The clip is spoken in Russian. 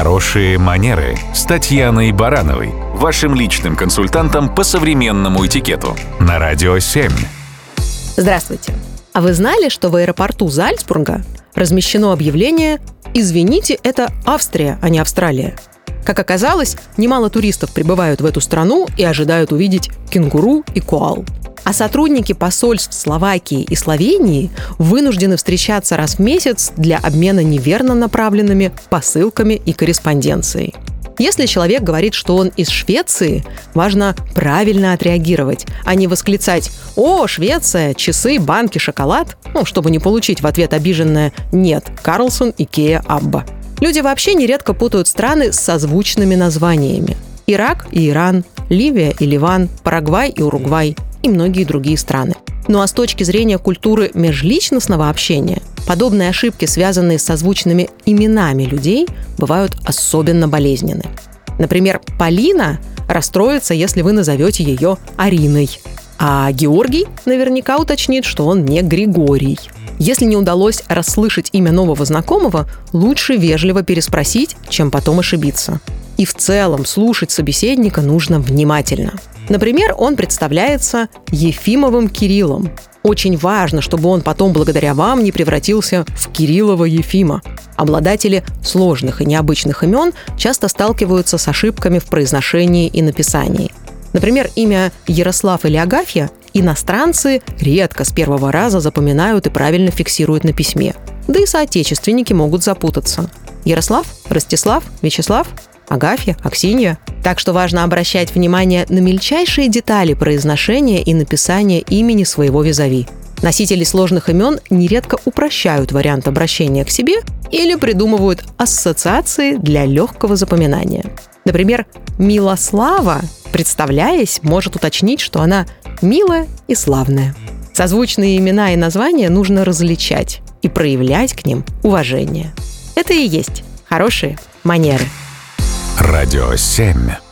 Хорошие манеры с Татьяной Барановой, вашим личным консультантом по современному этикету на Радио 7. Здравствуйте. А вы знали, что в аэропорту Зальцбурга размещено объявление «Извините, это Австрия, а не Австралия». Как оказалось, немало туристов прибывают в эту страну и ожидают увидеть кенгуру и коал. А сотрудники посольств Словакии и Словении вынуждены встречаться раз в месяц для обмена неверно направленными посылками и корреспонденцией. Если человек говорит, что он из Швеции, важно правильно отреагировать, а не восклицать «О, Швеция! Часы, банки, шоколад!» ну, чтобы не получить в ответ обиженное «Нет, Карлсон, Икеа, Абба». Люди вообще нередко путают страны с созвучными названиями. Ирак и Иран, Ливия и Ливан, Парагвай и Уругвай и многие другие страны. Ну а с точки зрения культуры межличностного общения, подобные ошибки, связанные с созвучными именами людей, бывают особенно болезненны. Например, Полина расстроится, если вы назовете ее Ариной, а Георгий наверняка уточнит, что он не Григорий. Если не удалось расслышать имя нового знакомого, лучше вежливо переспросить, чем потом ошибиться. И в целом слушать собеседника нужно внимательно. Например, он представляется Ефимовым Кириллом. Очень важно, чтобы он потом благодаря вам не превратился в Кириллова Ефима. Обладатели сложных и необычных имен часто сталкиваются с ошибками в произношении и написании. Например, имя Ярослав или Агафья иностранцы редко с первого раза запоминают и правильно фиксируют на письме. Да и соотечественники могут запутаться. Ярослав, Ростислав, Вячеслав, Агафья, Аксинья. Так что важно обращать внимание на мельчайшие детали произношения и написания имени своего визави. Носители сложных имен нередко упрощают вариант обращения к себе или придумывают ассоциации для легкого запоминания. Например, Милослава, представляясь, может уточнить, что она милая и славная. Созвучные имена и названия нужно различать и проявлять к ним уважение. Это и есть хорошие манеры. Радио 7.